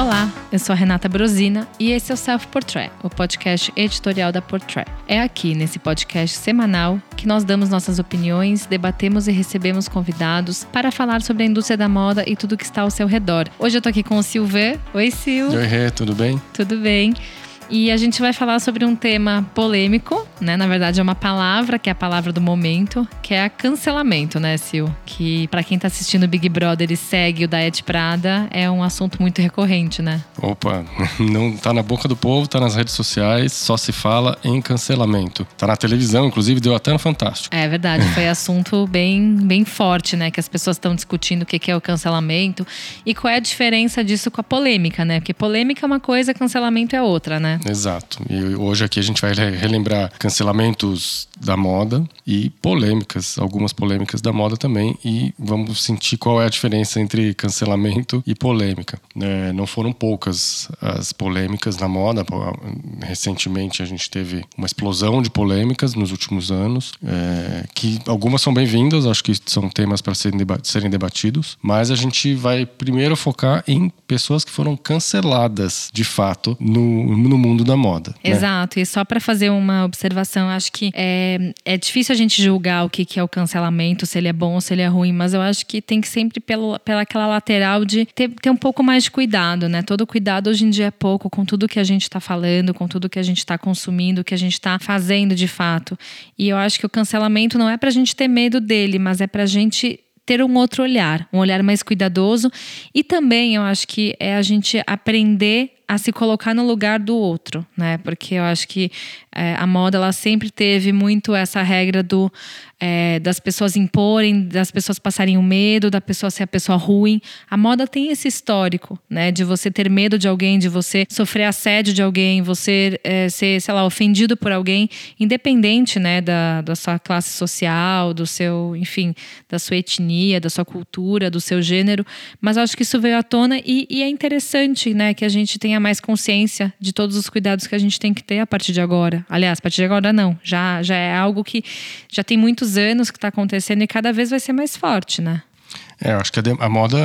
Olá, eu sou a Renata Brosina e esse é o Self Portrait, o podcast editorial da Portrait. É aqui, nesse podcast semanal, que nós damos nossas opiniões, debatemos e recebemos convidados para falar sobre a indústria da moda e tudo que está ao seu redor. Hoje eu tô aqui com o Silver. Oi, Sil. Oi, Rê, tudo bem? Tudo bem. E a gente vai falar sobre um tema polêmico, né? Na verdade, é uma palavra que é a palavra do momento, que é a cancelamento, né, Sil? Que para quem tá assistindo Big Brother e segue o Daet Prada, é um assunto muito recorrente, né? Opa, não tá na boca do povo, tá nas redes sociais, só se fala em cancelamento. Tá na televisão, inclusive deu até no Fantástico. É verdade, foi assunto bem, bem forte, né? Que as pessoas estão discutindo o que é o cancelamento e qual é a diferença disso com a polêmica, né? Porque polêmica é uma coisa, cancelamento é outra, né? Exato. E hoje aqui a gente vai relembrar cancelamentos da moda e polêmicas, algumas polêmicas da moda também. E vamos sentir qual é a diferença entre cancelamento e polêmica. É, não foram poucas as polêmicas na moda. Recentemente a gente teve uma explosão de polêmicas nos últimos anos, é, que algumas são bem-vindas, acho que são temas para serem, serem debatidos, mas a gente vai primeiro focar em pessoas que foram canceladas de fato no, no mundo mundo da moda. Né? Exato. Né? E só para fazer uma observação, acho que é, é difícil a gente julgar o que, que é o cancelamento, se ele é bom ou se ele é ruim, mas eu acho que tem que sempre pelo, pela aquela lateral de ter, ter um pouco mais de cuidado, né? Todo cuidado hoje em dia é pouco com tudo que a gente está falando, com tudo que a gente está consumindo, que a gente está fazendo de fato. E eu acho que o cancelamento não é para a gente ter medo dele, mas é para a gente ter um outro olhar, um olhar mais cuidadoso. E também eu acho que é a gente aprender a se colocar no lugar do outro, né? Porque eu acho que é, a moda ela sempre teve muito essa regra do é, das pessoas imporem, das pessoas passarem o medo, da pessoa ser a pessoa ruim. A moda tem esse histórico, né? De você ter medo de alguém, de você sofrer assédio de alguém, você é, ser, sei lá, ofendido por alguém, independente, né? Da, da sua classe social, do seu, enfim, da sua etnia, da sua cultura, do seu gênero. Mas eu acho que isso veio à tona e, e é interessante, né? Que a gente tenha mais consciência de todos os cuidados que a gente tem que ter a partir de agora. Aliás, a partir de agora não. Já, já é algo que já tem muitos anos que está acontecendo e cada vez vai ser mais forte, né? É, eu acho que a, a moda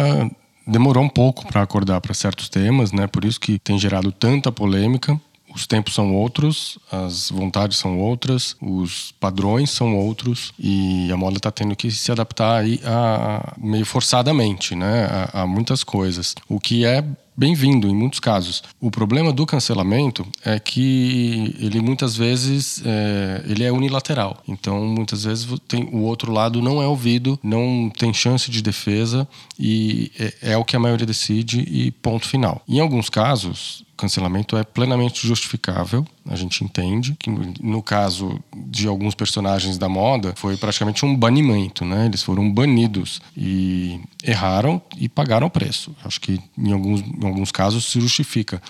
demorou um pouco para acordar para certos temas, né? Por isso que tem gerado tanta polêmica. Os tempos são outros, as vontades são outras, os padrões são outros e a moda está tendo que se adaptar aí a, a meio forçadamente, né? A, a muitas coisas. O que é bem-vindo em muitos casos. O problema do cancelamento é que ele muitas vezes é, ele é unilateral. Então muitas vezes tem, o outro lado não é ouvido, não tem chance de defesa e é, é o que a maioria decide e ponto final. Em alguns casos cancelamento é plenamente justificável, a gente entende que no caso de alguns personagens da moda foi praticamente um banimento, né? Eles foram banidos e erraram e pagaram o preço. Acho que em alguns, em alguns casos se justifica.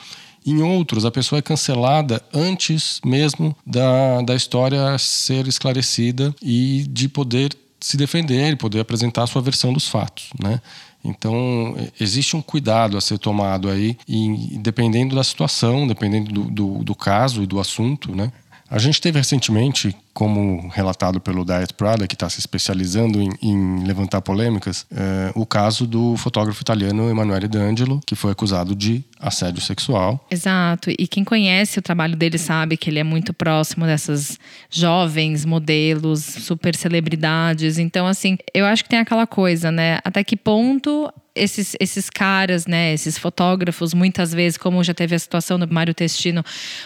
Em outros, a pessoa é cancelada antes mesmo da, da história ser esclarecida e de poder se defender e poder apresentar a sua versão dos fatos, né? Então, existe um cuidado a ser tomado aí, e dependendo da situação, dependendo do, do, do caso e do assunto, né? A gente teve recentemente, como relatado pelo Diet Prada, que está se especializando em, em levantar polêmicas, é, o caso do fotógrafo italiano Emanuele D'Angelo, que foi acusado de assédio sexual. Exato. E quem conhece o trabalho dele sabe que ele é muito próximo dessas jovens modelos, super celebridades. Então, assim, eu acho que tem aquela coisa, né? Até que ponto esses, esses caras, né, esses fotógrafos, muitas vezes, como já teve a situação do Mário Testino,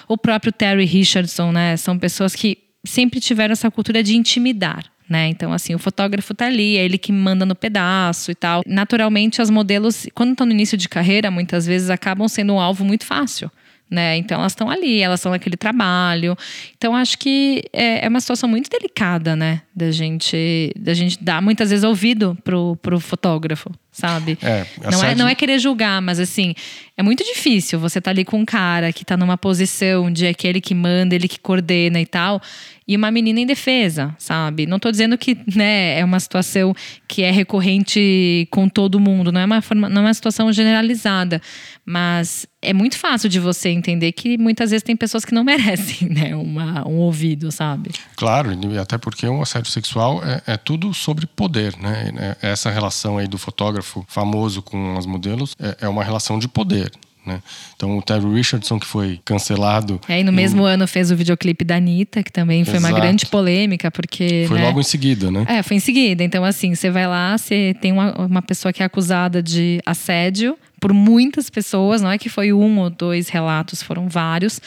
o próprio Terry Richardson, né, são pessoas que sempre tiveram essa cultura de intimidar. Né? Então, assim, o fotógrafo tá ali, é ele que manda no pedaço e tal. Naturalmente, as modelos, quando estão no início de carreira, muitas vezes acabam sendo um alvo muito fácil né? Então elas estão ali, elas estão naquele trabalho. Então acho que é, é, uma situação muito delicada, né? Da gente, da gente dar muitas vezes ouvido pro, pro fotógrafo, sabe? É, não, é, não é querer julgar, mas assim, é muito difícil você estar tá ali com um cara que está numa posição de aquele que manda, ele que coordena e tal, e uma menina em defesa, sabe? Não estou dizendo que né, é uma situação que é recorrente com todo mundo, não é uma, forma, não é uma situação generalizada, mas é muito fácil de você entender que muitas vezes tem pessoas que não merecem né, uma, um ouvido, sabe? Claro, até porque um assédio sexual é, é, tudo sobre poder, né? É, essa relação aí do fotógrafo famoso com as modelos é, é uma relação de poder. né? Então o Terry Richardson que foi cancelado. É, e no mesmo ano fez o videoclipe da Anitta, que também foi Exato. uma grande polêmica, porque. Foi né? logo em seguida, né? É, foi em seguida. Então, assim, você vai lá, você tem uma, uma pessoa que é acusada de assédio por muitas pessoas, não é que foi um ou dois relatos, foram vários.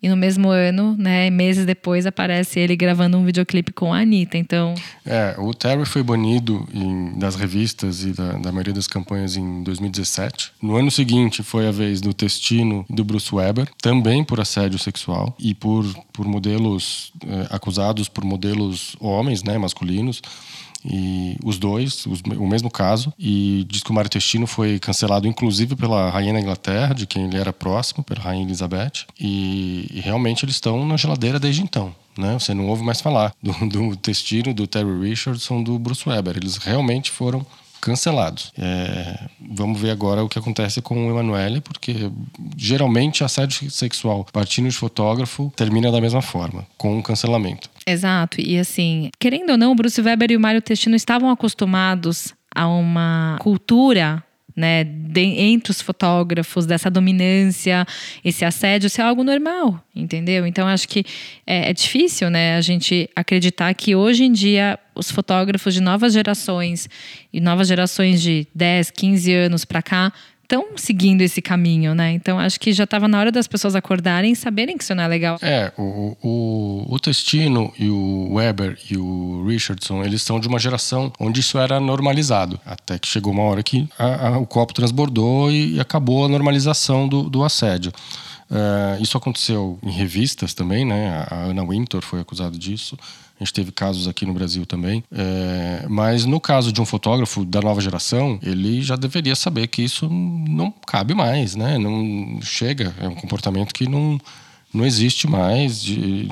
E no mesmo ano, né, meses depois, aparece ele gravando um videoclipe com a Anitta. Então. É, o Terry foi banido em, das revistas e da, da, maioria das campanhas em 2017. No ano seguinte foi a vez do Testino e do Bruce Weber, também por assédio sexual e por, por modelos eh, acusados por modelos homens, né, masculinos e os dois, os, o mesmo caso, e diz que o Mário Testino foi cancelado inclusive pela rainha da Inglaterra, de quem ele era próximo, pela rainha Elizabeth, e, e realmente eles estão na geladeira desde então. Né? Você não ouve mais falar do, do Testino, do Terry Richardson, do Bruce Weber. Eles realmente foram cancelados. É, vamos ver agora o que acontece com o Emanuele, porque geralmente assédio sexual partindo de fotógrafo termina da mesma forma, com um cancelamento. Exato. E assim, querendo ou não, o Bruce Weber e o Mário Testino estavam acostumados a uma cultura né, de, entre os fotógrafos, dessa dominância, esse assédio ser algo normal, entendeu? Então acho que é, é, difícil, né, a gente acreditar que hoje em dia os fotógrafos de novas gerações e novas gerações de 10, 15 anos para cá estão seguindo esse caminho, né? Então acho que já estava na hora das pessoas acordarem e saberem que isso não é legal. É, o, o, o Testino e o Weber e o Richardson, eles são de uma geração onde isso era normalizado. Até que chegou uma hora que a, a, o copo transbordou e acabou a normalização do, do assédio. Uh, isso aconteceu em revistas também, né? A Anna Wintour foi acusada disso. A gente teve casos aqui no Brasil também. É, mas no caso de um fotógrafo da nova geração, ele já deveria saber que isso não cabe mais, né? Não chega, é um comportamento que não, não existe mais, de,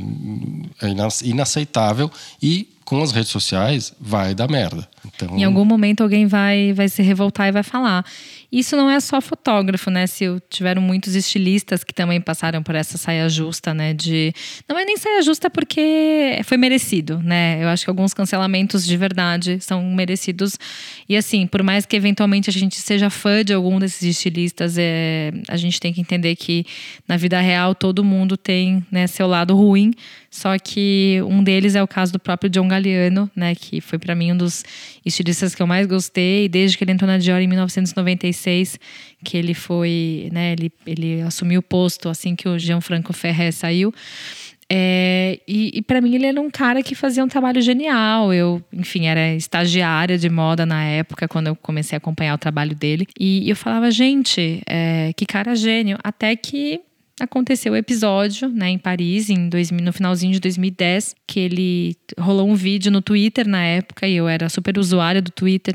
é inaceitável e com as redes sociais vai dar merda. Então... Em algum momento alguém vai, vai se revoltar e vai falar. Isso não é só fotógrafo, né? Se tiveram muitos estilistas que também passaram por essa saia justa, né? De não é nem saia justa porque foi merecido, né? Eu acho que alguns cancelamentos de verdade são merecidos. E assim, por mais que eventualmente a gente seja fã de algum desses estilistas, é, a gente tem que entender que na vida real todo mundo tem né, seu lado ruim. Só que um deles é o caso do próprio John Galliano, né? Que foi para mim um dos estilistas que eu mais gostei desde que ele entrou na Dior em 1996, que ele foi, né, ele, ele assumiu o posto assim que o Gianfranco Ferrer saiu. É, e, e para mim ele era um cara que fazia um trabalho genial. Eu, enfim, era estagiária de moda na época, quando eu comecei a acompanhar o trabalho dele. E eu falava, gente, é, que cara gênio. Até que aconteceu o episódio, né, em Paris, em 2000, no finalzinho de 2010, que ele rolou um vídeo no Twitter na época, e eu era super usuária do Twitter.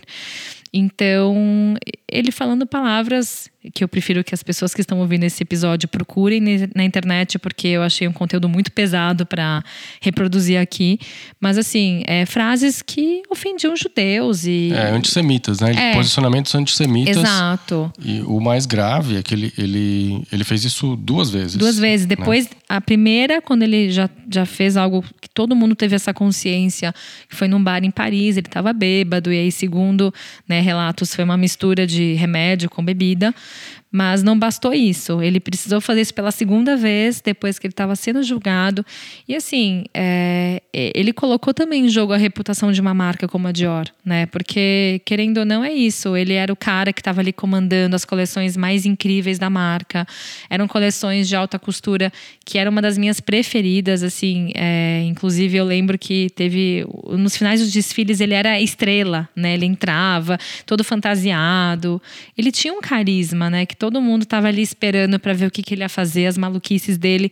Então, ele falando palavras que eu prefiro que as pessoas que estão ouvindo esse episódio procurem na internet, porque eu achei um conteúdo muito pesado para reproduzir aqui. Mas, assim, é, frases que ofendiam judeus e. É, antissemitas, né? É. Posicionamentos antissemitas. Exato. E o mais grave é que ele, ele, ele fez isso duas vezes. Duas vezes. Né? Depois, né? a primeira, quando ele já, já fez algo que todo mundo teve essa consciência, que foi num bar em Paris, ele estava bêbado, e aí, segundo né, relatos, foi uma mistura de remédio com bebida. Mas não bastou isso. Ele precisou fazer isso pela segunda vez, depois que ele estava sendo julgado. E assim, é, ele colocou também em jogo a reputação de uma marca como a Dior, né? Porque, querendo ou não, é isso. Ele era o cara que estava ali comandando as coleções mais incríveis da marca. Eram coleções de alta costura que era uma das minhas preferidas, assim. É, inclusive, eu lembro que teve. Nos finais dos desfiles, ele era estrela, né? Ele entrava todo fantasiado. Ele tinha um carisma, né? Que todo mundo estava ali esperando para ver o que, que ele ia fazer, as maluquices dele.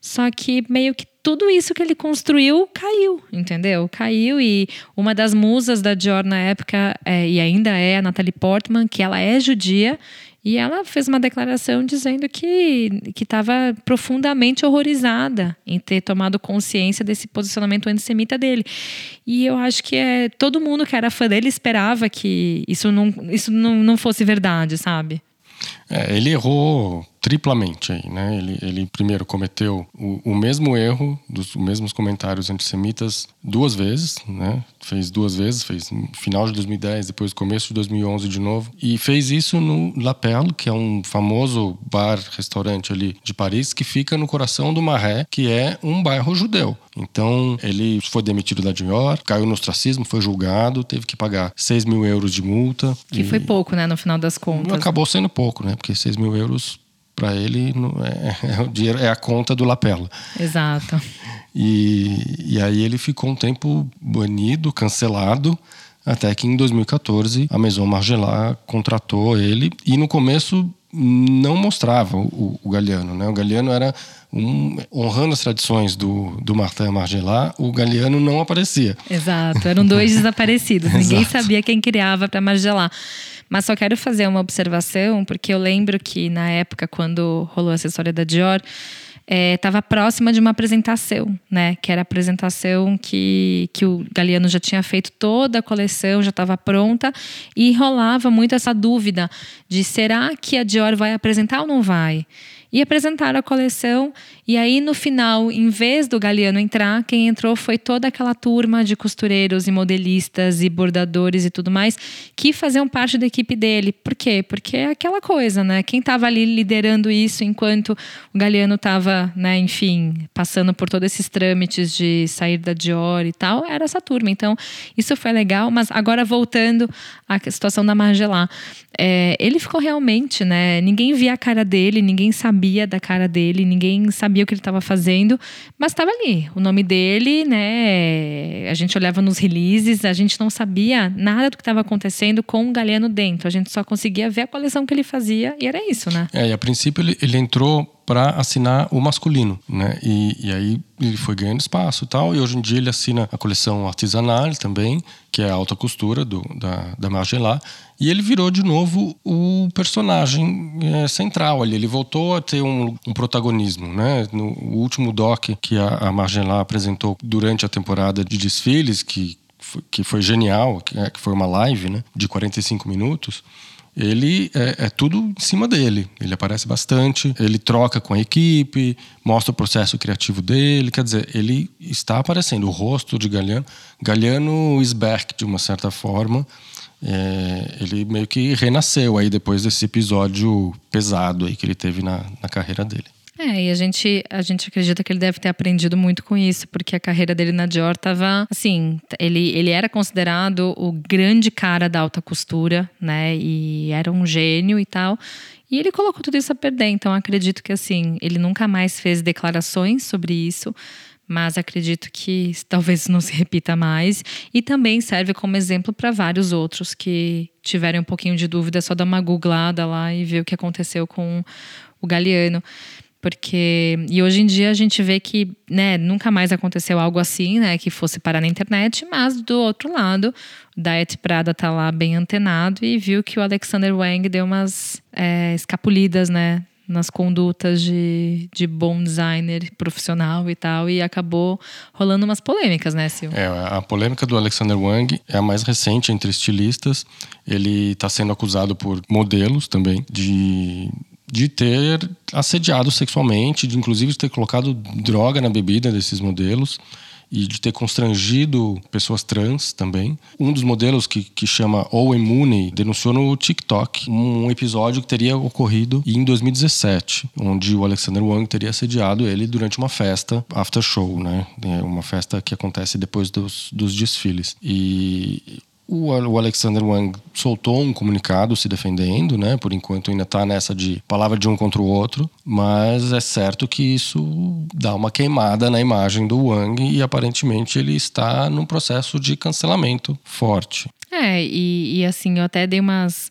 Só que meio que tudo isso que ele construiu caiu, entendeu? Caiu e uma das musas da Dior na época, é, e ainda é a Natalie Portman, que ela é judia, e ela fez uma declaração dizendo que estava profundamente horrorizada em ter tomado consciência desse posicionamento antissemita dele. E eu acho que é, todo mundo que era fã dele esperava que isso não, isso não, não fosse verdade, sabe? É, ele errou triplamente aí, né? Ele, ele primeiro cometeu o, o mesmo erro dos mesmos comentários antissemitas duas vezes, né? Fez duas vezes, fez no final de 2010, depois começo de 2011 de novo, e fez isso no La Perle, que é um famoso bar, restaurante ali de Paris, que fica no coração do Marais, que é um bairro judeu. Então, ele foi demitido da Dior, caiu no ostracismo, foi julgado, teve que pagar 6 mil euros de multa. Que foi pouco, né, no final das contas. Acabou sendo pouco, né? Porque 6 mil euros para ele é, é, o dinheiro é a conta do lapela. Exato. E, e aí ele ficou um tempo banido, cancelado, até que em 2014 a Maison Margiela contratou ele e no começo não mostrava o, o Galeano, né? O Galeano era um, honrando as tradições do, do Martin Margiela, o Galeano não aparecia. Exato, eram dois desaparecidos. Ninguém sabia quem criava para Margiela. Mas só quero fazer uma observação, porque eu lembro que na época, quando rolou essa história da Dior, estava é, próxima de uma apresentação, né? Que era a apresentação que, que o Galeano já tinha feito toda a coleção, já estava pronta, e rolava muito essa dúvida de será que a Dior vai apresentar ou não vai? E apresentaram a coleção. E aí, no final, em vez do Galeano entrar, quem entrou foi toda aquela turma de costureiros e modelistas e bordadores e tudo mais que faziam parte da equipe dele. Por quê? Porque é aquela coisa, né? Quem estava ali liderando isso enquanto o Galeano estava, né, enfim, passando por todos esses trâmites de sair da Dior e tal, era essa turma. Então, isso foi legal. Mas agora, voltando à situação da Margelá, é, ele ficou realmente, né? Ninguém via a cara dele, ninguém sabia da cara dele, ninguém sabia o que ele estava fazendo, mas estava ali. O nome dele, né? A gente olhava nos releases, a gente não sabia nada do que estava acontecendo com o Galeano dentro. A gente só conseguia ver a coleção que ele fazia e era isso, né? É, e a princípio ele, ele entrou para assinar o masculino, né? E, e, aí ele foi ganhando espaço e tal. E hoje em dia ele assina a coleção artesanal também, que é a alta costura do, da, da Margiela. E ele virou de novo o personagem é, central ali. Ele voltou a ter um, um, protagonismo, né? No último doc que a, a Margiela apresentou durante a temporada de desfiles, que, que foi genial, que, é, que foi uma live, né? De 45 minutos ele é, é, tudo em cima dele. Ele aparece bastante, ele troca com a equipe, mostra o processo criativo dele. Quer dizer, ele está aparecendo. O rosto de Galeano, Galeano is back de uma certa forma. É, ele meio que renasceu aí depois desse episódio pesado aí que ele teve na, na carreira dele. É, e a gente, a gente acredita que ele deve ter aprendido muito com isso, porque a carreira dele na Dior tava assim, ele, ele era considerado o grande cara da alta costura, né? E era um gênio e tal. E ele colocou tudo isso a perder. Então acredito que assim, ele nunca mais fez declarações sobre isso mas acredito que talvez não se repita mais. E também serve como exemplo para vários outros que tiverem um pouquinho de dúvida, é só dar uma googlada lá e ver o que aconteceu com o Galeano. Porque. E hoje em dia a gente vê que né, nunca mais aconteceu algo assim, né? Que fosse parar na internet, mas do outro lado, o Diet Prada tá lá bem antenado e viu que o Alexander Wang deu umas é, escapulidas, né? Nas condutas de, de bom designer profissional e tal, e acabou rolando umas polêmicas, né, Sil? É, a polêmica do Alexander Wang é a mais recente entre estilistas. Ele está sendo acusado por modelos também de de ter assediado sexualmente, de inclusive ter colocado droga na bebida desses modelos e de ter constrangido pessoas trans também. Um dos modelos que, que chama Owen Mooney denunciou no TikTok um episódio que teria ocorrido em 2017, onde o Alexander Wang teria assediado ele durante uma festa after show, né? É uma festa que acontece depois dos, dos desfiles. E o, Alexander Wang soltou um comunicado se defendendo, né? Por enquanto ainda está nessa de palavra de um contra o outro, mas é certo que isso dá uma queimada na imagem do Wang e aparentemente ele está num processo de cancelamento forte. É, e, e, assim, eu até dei umas.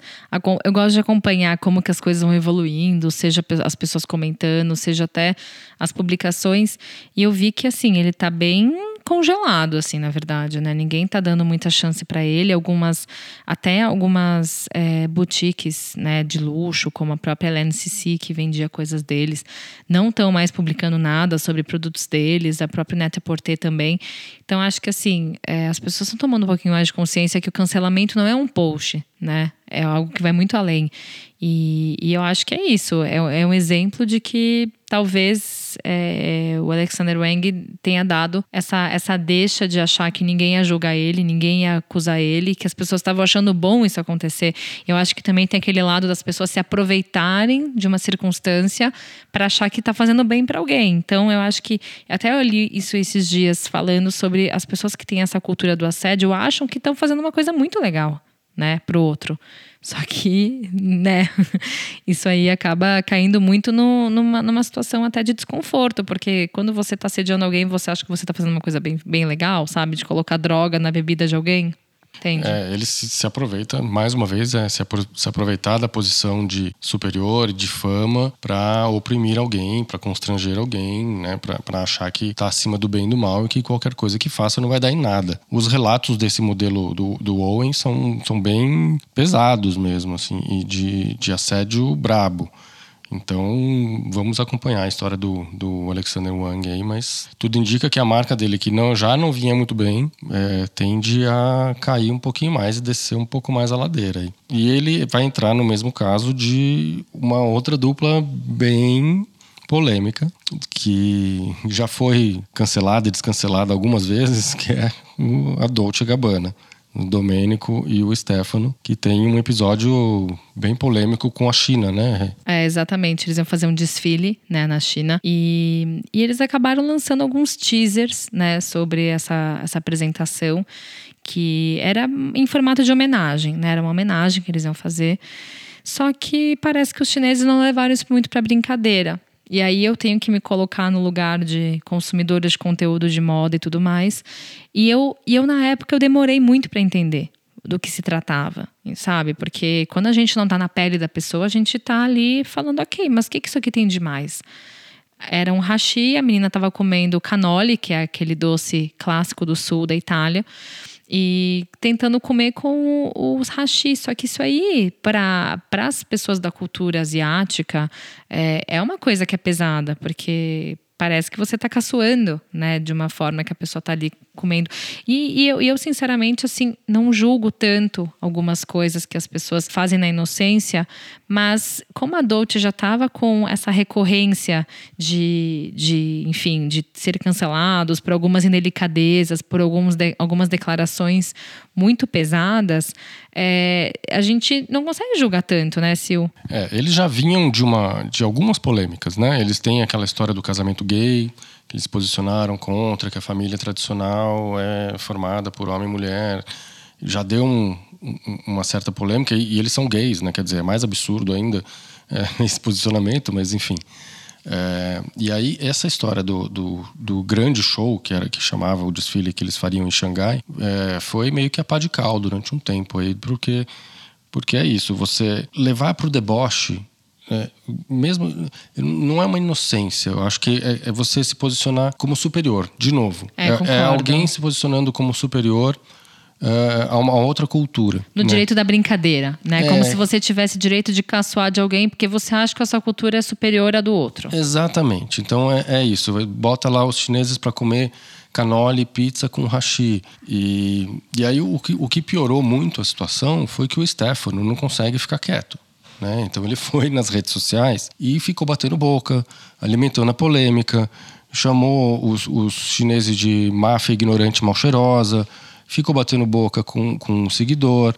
Eu gosto de acompanhar como que as coisas vão evoluindo, seja as pessoas comentando, seja até as publicações. E eu vi que, assim, ele tá bem congelado, assim, na verdade, né? Ninguém tá dando muita chance para ele. Algumas, até algumas é, boutiques, né, de luxo, como a própria LNCC, que vendia coisas deles, não estão mais publicando nada sobre produtos deles. A própria Neta Porter também. Então, acho que, assim, é, as pessoas estão tomando um pouquinho mais de consciência que o cancelamento não é um post, né? É algo que vai muito além. E, e eu acho que é isso. É, é um exemplo de que talvez é, o Alexander Wang tenha dado essa, essa deixa de achar que ninguém ia julgar ele, ninguém ia acusar ele, que as pessoas estavam achando bom isso acontecer. Eu acho que também tem aquele lado das pessoas se aproveitarem de uma circunstância para achar que está fazendo bem para alguém. Então eu acho que até eu li isso esses dias falando sobre as pessoas que têm essa cultura do assédio acham que estão fazendo uma coisa muito legal né, pro outro. Só que, né, isso aí acaba caindo muito no, numa, numa situação até de desconforto, porque quando você está sediando alguém, você acha que você está fazendo uma coisa bem, bem legal, sabe? De colocar droga na bebida de alguém. É, ele se, se, aproveita, mais uma vez, é, se, se, aproveitar da posição de superior, de fama, para oprimir alguém, para constranger alguém, né, para achar que está acima do bem e do mal e que qualquer coisa que faça não vai dar em nada. Os relatos desse modelo do, do Owen são, são bem pesados mesmo, assim, e de, de assédio brabo. Então, vamos acompanhar a história do, do Alexander Wang aí, mas tudo indica que a marca dele, que não, já não vinha muito bem, é, tende a cair um pouquinho mais e descer um pouco mais a ladeira. Aí. E ele vai entrar no mesmo caso de uma outra dupla bem polêmica, que já foi cancelada e descancelada algumas vezes, que é a Dolce Gabbana o Domênico e o Stefano, que tem um episódio bem polêmico com a China, né? É, exatamente. Eles iam fazer um desfile né, na China e, e eles acabaram lançando alguns teasers né, sobre essa, essa apresentação, que era em formato de homenagem, né? Era uma homenagem que eles iam fazer. Só que parece que os chineses não levaram isso muito para brincadeira. E aí eu tenho que me colocar no lugar de consumidora de conteúdo de moda e tudo mais. E eu, e eu na época, eu demorei muito para entender do que se tratava, sabe? Porque quando a gente não tá na pele da pessoa, a gente tá ali falando, ok, mas o que, que isso aqui tem de mais? Era um hashi, a menina estava comendo cannoli, que é aquele doce clássico do sul da Itália e tentando comer com os hashi. Só que isso aí, para as pessoas da cultura asiática, é, é uma coisa que é pesada, porque parece que você está caçoando, né? De uma forma que a pessoa está ali comendo. E, e eu, eu, sinceramente, assim, não julgo tanto algumas coisas que as pessoas fazem na inocência, mas como a Dolce já estava com essa recorrência de, de, enfim, de ser cancelados por algumas indelicadezas, por alguns de, algumas declarações muito pesadas, é, a gente não consegue julgar tanto, né, Sil? É, eles já vinham de, uma, de algumas polêmicas, né? Eles têm aquela história do casamento gay, que eles posicionaram contra, que a família tradicional é formada por homem e mulher. Já deu um, uma certa polêmica, e, e, eles são gays, né? Quer dizer, é mais absurdo ainda é, esse posicionamento, mas enfim. É, e aí, essa história do, do, do, grande show, que era que chamava o desfile que eles fariam em Xangai, é, foi meio que a pá de cal durante um tempo aí, porque, porque é isso, você levar para o deboche é, mesmo não é uma inocência, eu acho que é, é você se posicionar como superior, de novo. É, é, é alguém se posicionando como superior é, a uma outra cultura. No né? direito da brincadeira, né? Como se você tivesse direito de caçoar de alguém porque você acha que a sua cultura é superior à do outro. Exatamente. Então é, isso. Bota lá os chineses para comer canole pizza com hashi. E, e aí o que, o que piorou muito a situação foi que o Stefano não consegue ficar quieto. Né? Então ele foi nas redes sociais e ficou batendo boca, alimentando a polêmica, chamou os, os chineses de máfia ignorante mal cheirosa, ficou batendo boca com, com um seguidor,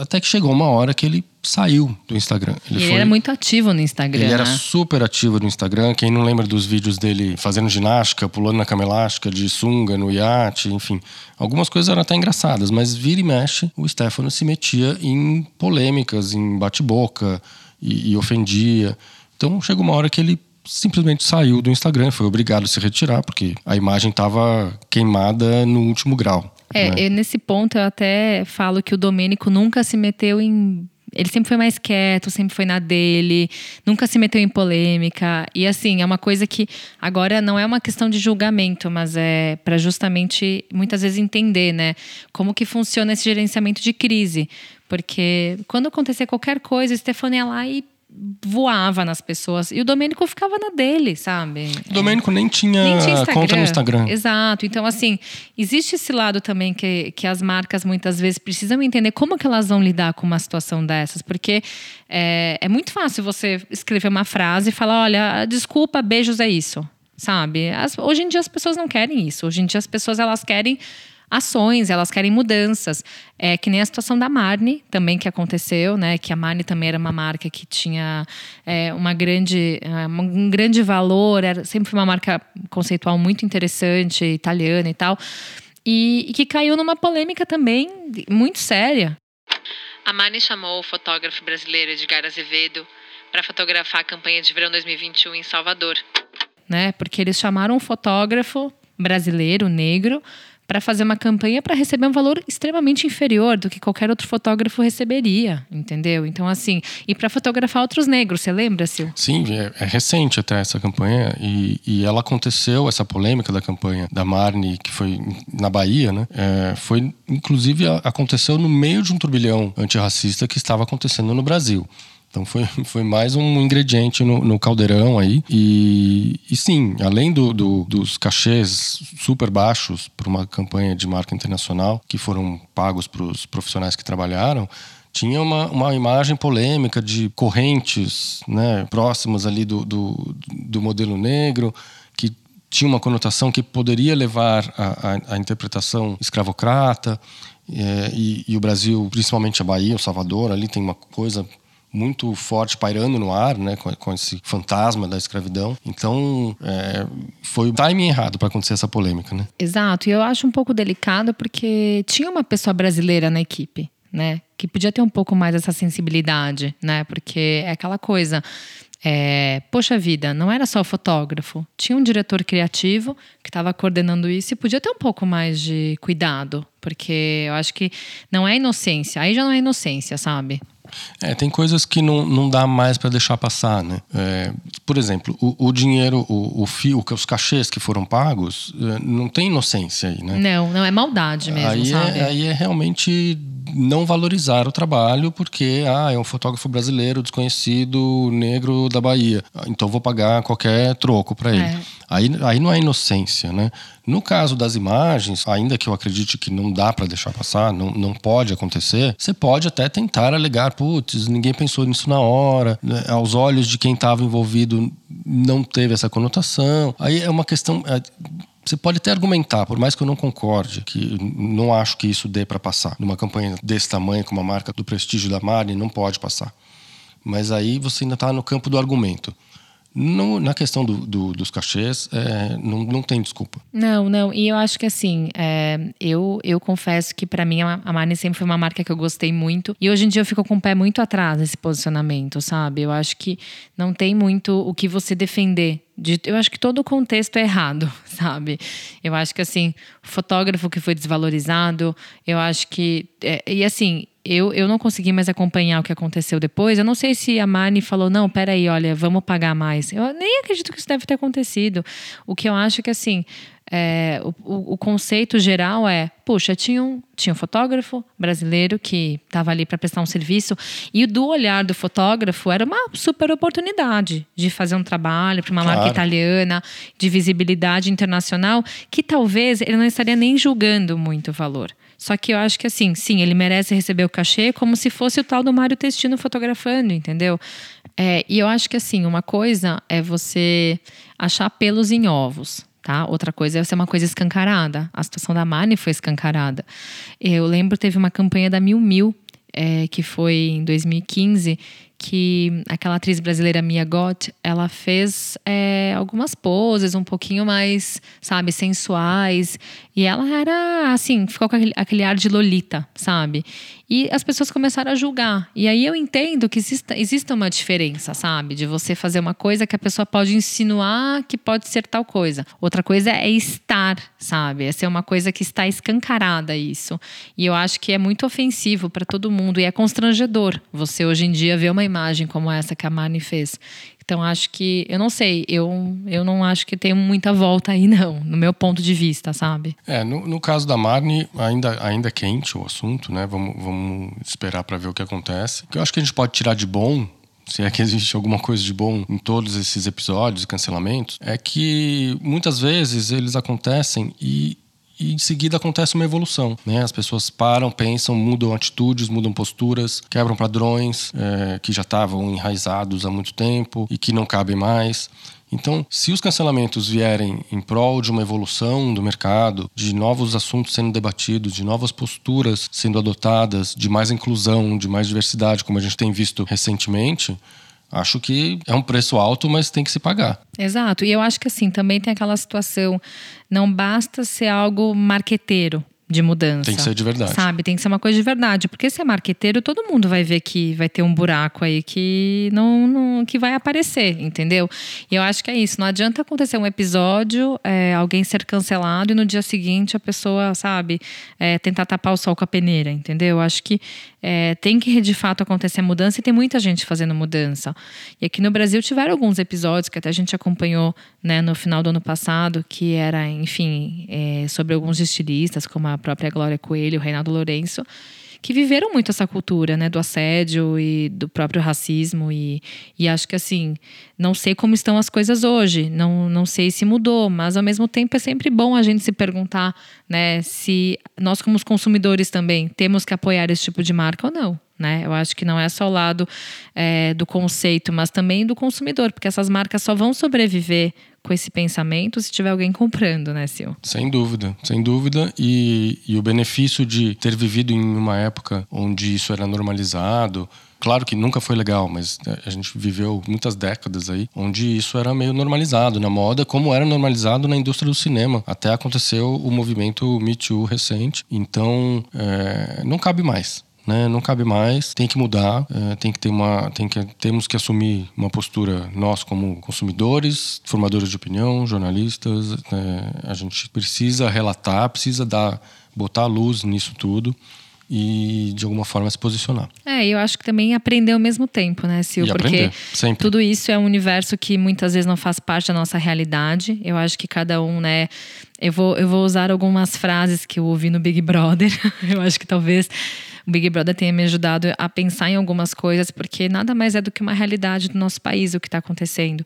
até que chegou uma hora que ele saiu do Instagram. Ele, ele foi, era muito ativo no Instagram. Ele né? era super ativo no Instagram. Quem não lembra dos vídeos dele fazendo ginástica, pulando na cama elástica, de sunga no iate, enfim. Algumas coisas eram até engraçadas, mas vira e mexe, o Stefano se metia em polêmicas, em bate-boca e, e ofendia. Então chegou uma hora que ele simplesmente saiu do Instagram, foi obrigado a se retirar, porque a imagem estava queimada no último grau. É, né? nesse ponto eu até falo que o Domênico nunca se meteu em ele sempre foi mais quieto, sempre foi na dele, nunca se meteu em polêmica. E assim, é uma coisa que agora não é uma questão de julgamento, mas é para justamente muitas vezes entender, né, como que funciona esse gerenciamento de crise. Porque quando acontecer qualquer coisa, o Stefano ia lá e voava nas pessoas. E o Domênico ficava na dele, sabe? O Domênico é. nem, tinha nem tinha conta no Instagram. Exato. Então, assim, existe esse lado também que, que as marcas muitas vezes precisam entender como que elas vão lidar com uma situação dessas. Porque é, é muito fácil você escrever uma frase e falar: olha, desculpa, beijos é isso. Sabe? As, hoje em dia as pessoas não querem isso. Hoje em dia as pessoas elas querem ações, elas querem mudanças. É que nem a situação da Marne também que aconteceu, né? Que a Marne também era uma marca que tinha é, uma grande, é, um grande valor, era, sempre foi uma marca conceitual muito interessante, italiana e tal. E, e que caiu numa polêmica também muito séria. A Marne chamou o fotógrafo brasileiro Edgar Azevedo para fotografar a campanha de verão 2021 em Salvador. Né? Porque eles chamaram um fotógrafo brasileiro, negro, para fazer uma campanha para receber um valor extremamente inferior do que qualquer outro fotógrafo receberia, entendeu? Então, assim, e para fotografar outros negros, você lembra, Sil? Sim, é, é, recente até essa campanha e, e ela aconteceu, essa polêmica da campanha da Marne, que foi na Bahia, né? É, foi, inclusive, aconteceu no meio de um turbilhão antirracista que estava acontecendo no Brasil. Então foi, foi mais um ingrediente no, no caldeirão aí. E, e sim, além do, do, dos cachês super baixos para uma campanha de marca internacional que foram pagos para os profissionais que trabalharam, tinha uma, uma imagem polêmica de correntes né, próximas ali do, do, do modelo negro, que tinha uma conotação que poderia levar à interpretação escravocrata. É, e, e, o Brasil, principalmente a Bahia, o Salvador, ali tem uma coisa muito forte pairando no ar, né, com, com esse fantasma da escravidão. Então, é, foi o timing errado para acontecer essa polêmica, né? Exato. E eu acho um pouco delicado porque tinha uma pessoa brasileira na equipe, né, que podia ter um pouco mais essa sensibilidade, né, porque é aquela coisa. É, poxa vida, não era só o fotógrafo, tinha um diretor criativo que estava coordenando isso e podia ter um pouco mais de cuidado, porque eu acho que não é inocência, aí já não é inocência, sabe? É, tem coisas que não, não dá mais para deixar passar, né? É, por exemplo, o, o dinheiro, o, o fio, os cachês que foram pagos, é, não tem inocência aí, né? Não, não é maldade mesmo, aí é, sabe? É, aí é realmente não valorizar o trabalho porque ah, é um fotógrafo brasileiro desconhecido, negro da Bahia. Então vou pagar qualquer troco para ele. É. Aí, aí não é inocência, né? No caso das imagens, ainda que eu acredite que não dá para deixar passar, não, não pode acontecer, você pode até tentar alegar, putz, ninguém pensou nisso na hora, né? aos olhos de quem estava envolvido não teve essa conotação. Aí é uma questão. É, você pode até argumentar, por mais que eu não concorde, que não acho que isso dê para passar. Numa campanha desse tamanho, com uma marca do prestígio da Marne, não pode passar. Mas aí você ainda está no campo do argumento. No, na questão do, do, dos cachês, é, não, não tem desculpa. Não, não. E eu acho que assim, é, eu, eu confesso que para mim a, Marne sempre foi uma marca que eu gostei muito. E hoje em dia eu fico com o pé muito atrás nesse posicionamento, sabe? Eu acho que não tem muito o que você defender de, eu acho que todo o contexto é errado, sabe? Eu acho que assim, fotógrafo que foi desvalorizado, eu acho que. É, e assim, eu, eu não consegui mais acompanhar o que aconteceu depois. Eu não sei se a Marne falou, não, peraí, olha, vamos pagar mais. Eu nem acredito que isso deve ter acontecido. O que eu acho que, assim, é, o, o, conceito geral é: puxa, tinha um, tinha um fotógrafo brasileiro que estava ali para prestar um serviço, e do olhar do fotógrafo era uma super oportunidade de fazer um trabalho para uma claro. marca italiana, de visibilidade internacional, que talvez ele não estaria nem julgando muito o valor. Só que eu acho que assim, sim, ele merece receber o cachê como se fosse o tal do Mário Testino fotografando, entendeu? É, e eu acho que assim, uma coisa é você achar pelos em ovos. Tá? Outra coisa é ser uma coisa escancarada. A situação da Mani foi escancarada. Eu lembro teve uma campanha da Mil Mil, é, que foi em 2015, que aquela atriz brasileira Mia Gott, ela fez é, algumas poses um pouquinho mais, sabe, sensuais. E ela era, assim, ficou com aquele, aquele ar de Lolita, sabe? E as pessoas começaram a julgar. E aí eu entendo que exista, exista uma diferença, sabe? De você fazer uma coisa que a pessoa pode insinuar que pode ser tal coisa. Outra coisa é estar, sabe? É ser uma coisa que está escancarada isso. E eu acho que é muito ofensivo para todo mundo e é constrangedor você hoje em dia ver uma imagem como essa que a Marnie fez. Então acho que, eu não sei, eu, eu não acho que tem muita volta aí não, no meu ponto de vista, sabe? É, no, no caso da Marne, ainda, ainda é quente o assunto, né? Vamos, vamos esperar para ver o que acontece. O que eu acho que a gente pode tirar de bom se é que existe alguma coisa de bom em todos esses episódios e cancelamentos, é que muitas vezes eles acontecem e e em seguida acontece uma evolução. Né? As pessoas param, pensam, mudam atitudes, mudam posturas, quebram padrões é, que já estavam enraizados há muito tempo e que não cabem mais. Então, se os cancelamentos vierem em prol de uma evolução do mercado, de novos assuntos sendo debatidos, de novas posturas sendo adotadas, de mais inclusão, de mais diversidade, como a gente tem visto recentemente, acho que é um preço alto, mas tem que se pagar. Exato. E eu acho que assim, também tem aquela situação, não basta ser algo marqueteiro de mudança. Tem que ser de verdade. Sabe? Tem que ser uma coisa de verdade. Porque se é marqueteiro, todo mundo vai ver que vai ter um buraco aí que não, não que vai aparecer, entendeu? E eu acho que é isso. Não adianta acontecer um episódio, é, alguém ser cancelado e no dia seguinte a pessoa, sabe, é, tentar tapar o sol com a peneira, entendeu? Eu acho que é, tem que de fato acontecer a mudança e tem muita gente fazendo mudança. E aqui no Brasil tiveram alguns episódios que até a gente acompanhou né, no final do ano passado, que era, enfim, é, sobre alguns estilistas, como a própria Glória Coelho, o Reinaldo Lourenço, que viveram muito essa cultura, né, do assédio e do próprio racismo e, e acho que assim, não sei como estão as coisas hoje, não, não sei se mudou, mas ao mesmo tempo é sempre bom a gente se perguntar, né, se nós como consumidores também temos que apoiar esse tipo de marca ou não. Né? Eu acho que não é só o lado é, do conceito, mas também do consumidor, porque essas marcas só vão sobreviver com esse pensamento se tiver alguém comprando, né, Sil? Sem dúvida, sem dúvida. E, e o benefício de ter vivido em uma época onde isso era normalizado, Claro que nunca foi legal, mas né, a gente viveu muitas décadas aí onde isso era meio normalizado na moda, como era normalizado na indústria do cinema. Até aconteceu o movimento Me Too recente. Então, é, não cabe mais né? Não cabe mais, tem que mudar, é, tem que ter uma, tem que temos que assumir uma postura nós como consumidores, formadores de opinião, jornalistas, né? a gente precisa relatar, precisa dar, botar luz nisso tudo e de alguma forma se posicionar. É, eu acho que também aprender ao mesmo tempo, né, Sil? E Porque sempre. tudo isso é um universo que muitas vezes não faz parte da nossa realidade. Eu acho que cada um, né. Eu vou, eu vou usar algumas frases que eu ouvi no Big Brother. eu acho que talvez o Big Brother tenha me ajudado a pensar em algumas coisas, porque nada mais é do que uma realidade do nosso país, o que está acontecendo.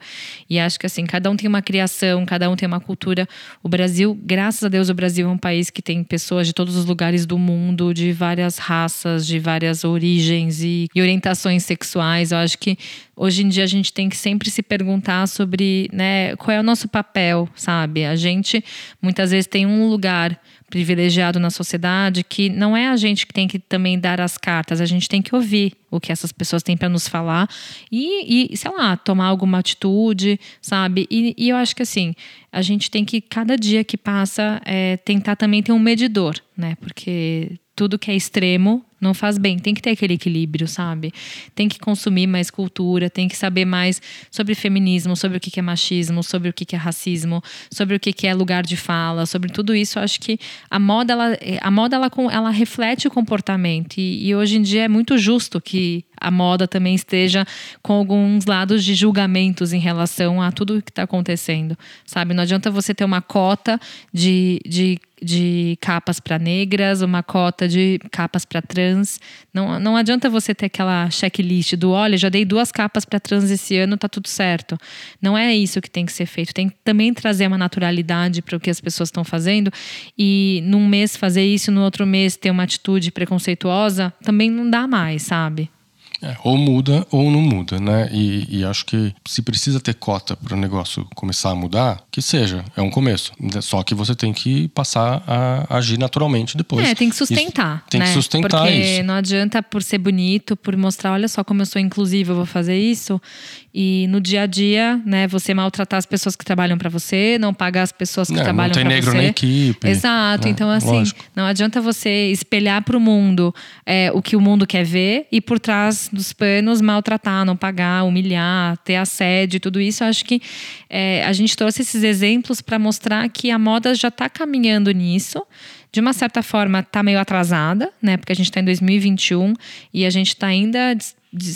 E acho que assim, cada um tem uma criação, cada um tem uma cultura. O Brasil, graças a Deus, o Brasil é um país que tem pessoas de todos os lugares do mundo, de várias raças, de várias origens e, e orientações sexuais. Eu acho que hoje em dia a gente tem que sempre se perguntar sobre né, qual é o nosso papel, sabe? A gente muitas vezes tem um lugar privilegiado na sociedade que não é a gente que tem que também dar as cartas, a gente tem que ouvir o que essas pessoas têm para nos falar e, e, sei lá, tomar alguma atitude, sabe? E, e, eu acho que assim, a gente tem que, cada dia que passa, é, tentar também ter um medidor, né? Porque tudo que é extremo não faz bem. Tem que ter aquele equilíbrio, sabe? Tem que consumir mais cultura, tem que saber mais sobre feminismo, sobre o que é machismo, sobre o que é racismo, sobre o que é lugar de fala, sobre tudo isso. Eu acho que a moda, ela, a moda ela, ela reflete o comportamento. E, e hoje em dia é muito justo que a moda também esteja com alguns lados de julgamentos em relação a tudo o que está acontecendo, sabe? Não adianta você ter uma cota de, de, de capas para negras, uma cota de capas para trans. Não, não adianta você ter aquela checklist do olha, já dei duas capas para trans esse ano, tá tudo certo. Não é isso que tem que ser feito. Tem que também trazer uma naturalidade para o que as pessoas estão fazendo. E num mês fazer isso, no outro mês ter uma atitude preconceituosa, também não dá mais, sabe? É, ou muda ou não muda, né? E, e acho que se precisa ter cota para o negócio começar a mudar, que seja, é um começo. Só que você tem que passar a agir naturalmente depois. É, tem que sustentar. Isso, tem né? que sustentar Porque isso. Porque não adianta por ser bonito, por mostrar, olha só como eu sou inclusiva, eu vou fazer isso. E no dia a dia, né, você maltratar as pessoas que trabalham para você, não pagar as pessoas que não, trabalham para você. Não tem negro na equipe. Exato. Né? Então, assim, Lógico. não adianta você espelhar para o mundo é, o que o mundo quer ver e por trás dos panos maltratar, não pagar, humilhar, ter assédio, tudo isso. Eu acho que é, a gente trouxe esses exemplos para mostrar que a moda já está caminhando nisso de uma certa forma está meio atrasada, né? Porque a gente está em 2021 e a gente está ainda de, de,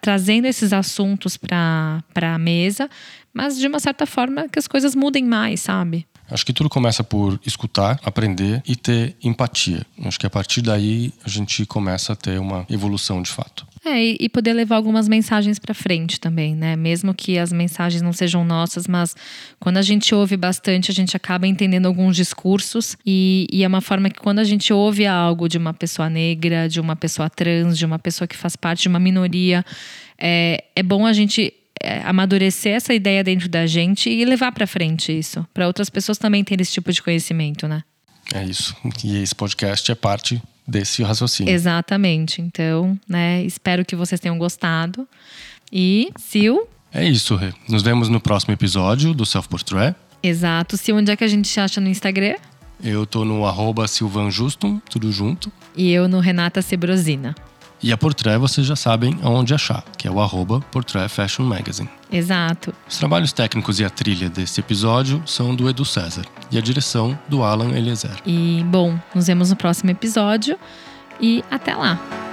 trazendo esses assuntos para a mesa, mas de uma certa forma que as coisas mudem mais, sabe? Acho que tudo começa por escutar, aprender e ter empatia. Acho que a partir daí a gente começa a ter uma evolução de fato. É, e, poder levar algumas mensagens para frente também, né? Mesmo que as mensagens não sejam nossas, mas quando a gente ouve bastante, a gente acaba entendendo alguns discursos e, e é uma forma que quando a gente ouve algo de uma pessoa negra, de uma pessoa trans, de uma pessoa que faz parte de uma minoria, é, é bom a gente é, amadurecer essa ideia dentro da gente e levar para frente isso, para outras pessoas também terem esse tipo de conhecimento, né? É isso. E esse podcast é parte desse raciocínio. Exatamente. Então, né, espero que vocês tenham gostado. E, Sil? É isso, Rê. Nos vemos no próximo episódio do Self Portrait. Exato. Sil, onde é que a gente te acha no Instagram? Eu tô no arroba silvanjustum, tudo junto. E eu no Renata Sebrosina. E a Portrait vocês já sabem aonde achar, que é o arroba Portrait Fashion Magazine. Exato. Os trabalhos técnicos e a trilha desse episódio são do Edu César e a direção do Alan Eliezer. E, bom, nos vemos no próximo episódio e até lá!